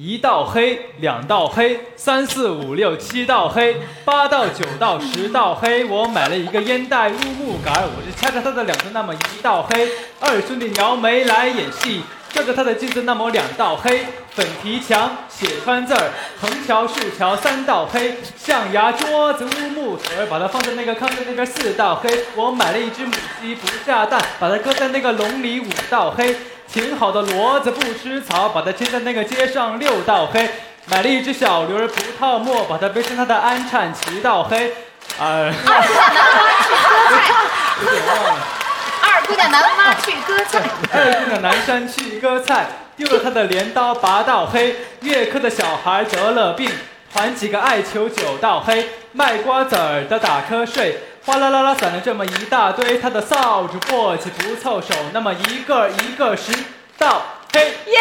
一道黑，两道黑，三四五六七道黑，八道九道十道黑。我买了一个烟袋乌木杆，我就掐着他的两头那么一道黑。二兄弟描眉来演戏，照着他的镜子那么两道黑。粉皮墙写川字儿，横桥竖桥三道黑。象牙桌子乌木腿儿，把它放在那个炕上那边四道黑。我买了一只母鸡不下蛋，把它搁在那个笼里五道黑。挺好的骡子不吃草，把它牵在那个街上六道黑。买了一只小驴儿不套磨，把它背上它的鞍铲七道黑。二有点忘了。二姑娘南妈去割菜，二姑娘南山去割菜，丢了她的镰刀八道黑。月科的小孩得了病，团几个艾灸九道黑。卖瓜子儿的打瞌睡，哗啦啦啦散了这么一大堆。他的扫帚簸箕不凑手，那么一个一个拾到，嘿。耶！